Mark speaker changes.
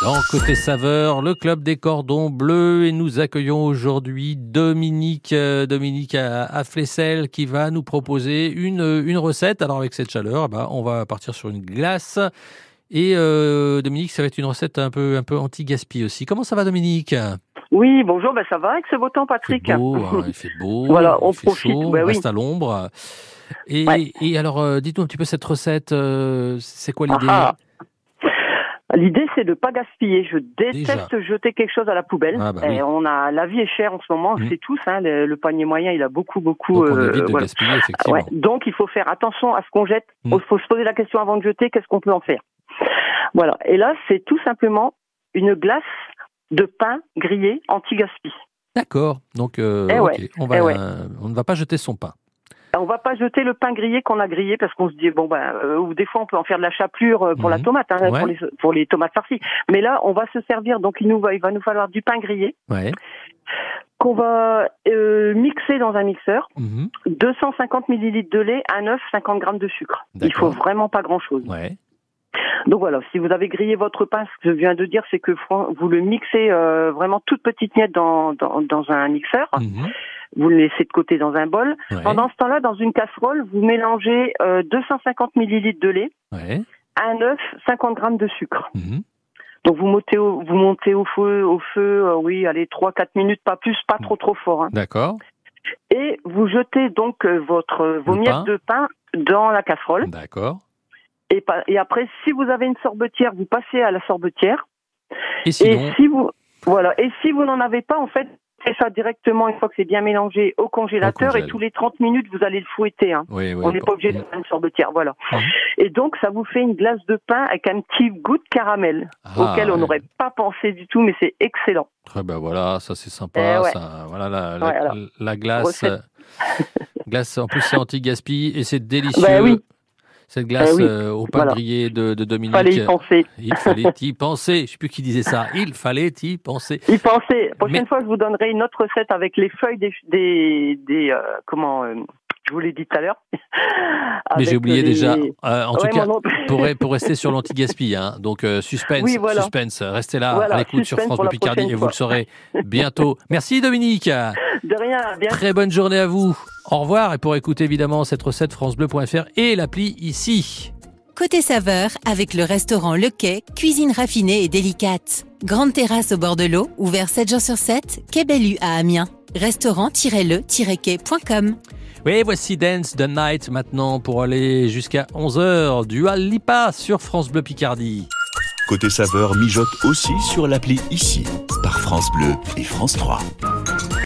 Speaker 1: Dans Côté Saveur, le club des cordons bleus et nous accueillons aujourd'hui Dominique, euh, Dominique à, à Flessel qui va nous proposer une, une recette. Alors avec cette chaleur, bah, on va partir sur une glace. Et euh, Dominique, ça va être une recette un peu, un peu anti-gaspi aussi. Comment ça va Dominique?
Speaker 2: Oui, bonjour, ben ça va avec ce beau temps,
Speaker 1: Il
Speaker 2: Patrick.
Speaker 1: fait beau, hein, il fait beau,
Speaker 2: Voilà, on
Speaker 1: il fait
Speaker 2: profite,
Speaker 1: chaud,
Speaker 2: bah
Speaker 1: on
Speaker 2: oui.
Speaker 1: reste à l'ombre. Et,
Speaker 2: Ouais.
Speaker 1: et alors, euh, dites-nous un petit peu cette recette, euh, c'est quoi l'idée?
Speaker 2: Ah, ah. L'idée, c'est de pas gaspiller. Je déteste jeter quelque chose à la poubelle.
Speaker 1: Ah, bah
Speaker 2: Et
Speaker 1: oui.
Speaker 2: on a, la vie est chère en ce moment,
Speaker 1: Mm.
Speaker 2: c'est tous. Hein, le, le panier moyen, il a beaucoup, beaucoup.
Speaker 1: Donc on
Speaker 2: euh,
Speaker 1: de
Speaker 2: voilà.
Speaker 1: gaspiller, effectivement.
Speaker 2: Ouais. Donc, il faut faire attention à ce qu'on jette. Il
Speaker 1: Mm.
Speaker 2: faut se poser la question avant de jeter, qu'est-ce qu'on peut en faire? Voilà. Et là, c'est tout simplement une glace de pain grillé anti-gaspi.
Speaker 1: D'accord. Donc, euh,
Speaker 2: Eh ouais,
Speaker 1: on, va,
Speaker 2: eh ouais.
Speaker 1: on ne va pas jeter son pain.
Speaker 2: On va pas jeter le pain grillé qu'on a grillé parce qu'on se dit bon ben euh, ou des fois on peut en faire de la chapelure euh, pour la
Speaker 1: Mhm.
Speaker 2: tomate hein,
Speaker 1: Ouais.
Speaker 2: pour les pour les tomates farcies. Mais là on va se servir donc il nous va il va nous falloir du pain grillé
Speaker 1: Ouais.
Speaker 2: qu'on va euh, mixer dans un mixeur,
Speaker 1: Mhm.
Speaker 2: 250 millilitres de lait, un œuf, 50 grammes de sucre. Il faut vraiment pas grand chose.
Speaker 1: Ouais.
Speaker 2: Donc voilà, si vous avez grillé votre pain, ce que je viens de dire, c'est que vous le mixez euh, vraiment toute petite miette dans, dans, dans un mixeur.
Speaker 1: Mhm.
Speaker 2: Vous le laissez de côté dans un bol.
Speaker 1: Ouais.
Speaker 2: Pendant ce temps-là, dans une casserole, vous mélangez euh, 250 millilitres de lait,
Speaker 1: Ouais.
Speaker 2: un œuf, 50 grammes de sucre.
Speaker 1: Mhm.
Speaker 2: Donc vous montez au, vous montez au feu, au feu, euh, oui, allez 3-4 minutes, pas plus, pas trop trop fort. hein.
Speaker 1: D'accord.
Speaker 2: Et vous jetez donc euh, votre vos
Speaker 1: Le
Speaker 2: miettes
Speaker 1: pain.
Speaker 2: de pain dans la casserole.
Speaker 1: D'accord.
Speaker 2: Et, après, si vous avez une sorbetière, vous passez à la sorbetière.
Speaker 1: Et sinon,
Speaker 2: Et si vous voilà, et si vous n'en avez pas, en fait, faites ça directement une fois que c'est bien mélangé au congélateur et tous les 30 minutes vous allez le fouetter. Hein.
Speaker 1: oui, oui.
Speaker 2: On n'est
Speaker 1: bon.
Speaker 2: pas obligé de faire une sorbetière, voilà.
Speaker 1: Mhm.
Speaker 2: Et donc ça vous fait une glace de pain avec un petit goût de caramel
Speaker 1: Ah,
Speaker 2: auquel on
Speaker 1: ouais.
Speaker 2: n'aurait pas pensé du tout, mais c'est excellent.
Speaker 1: Très ben voilà, ça c'est sympa.
Speaker 2: Eh ouais.
Speaker 1: ça, voilà la, la,
Speaker 2: Ouais, alors,
Speaker 1: la glace. euh, glace, en plus c'est anti-gaspi et c'est délicieux.
Speaker 2: Bah oui.
Speaker 1: Cette glace
Speaker 2: Eh oui.
Speaker 1: euh, au pain
Speaker 2: Voilà.
Speaker 1: grillé de, de Dominique.
Speaker 2: Fallait y penser.
Speaker 1: Il fallait y penser. Je sais plus qui disait ça. Il fallait y penser.
Speaker 2: Y penser. Prochaine
Speaker 1: Mais-
Speaker 2: fois, je vous donnerai une autre recette avec les feuilles des des, des euh, comment euh, je vous l'ai dit tout à l'heure.
Speaker 1: Mais j'ai oublié
Speaker 2: les-
Speaker 1: déjà. En
Speaker 2: Ouais,
Speaker 1: tout cas, pour, pour rester sur l'anti-gaspi. Hein. Donc, suspense,
Speaker 2: Oui, voilà.
Speaker 1: suspense. Restez là
Speaker 2: Voilà,
Speaker 1: à l'écoute sur France Bleu Picardie et vous le saurez bientôt. Merci Dominique.
Speaker 2: De rien, bien.
Speaker 1: Très bonne journée à vous. Au revoir. Et pour écouter évidemment cette recette, FranceBleu.fr et l'appli ici.
Speaker 3: Côté saveur, avec le restaurant Le Quai, cuisine raffinée et délicate. Grande terrasse au bord de l'eau, ouvert 7 jours sur 7, Quai Bellu à Amiens. Restaurant-le-quai.com
Speaker 1: Oui, voici Dance the Night maintenant pour aller jusqu'à 11h du Lipa sur France Bleu Picardie.
Speaker 4: Côté saveur mijote aussi sur l'appli ici, par France Bleu et France 3.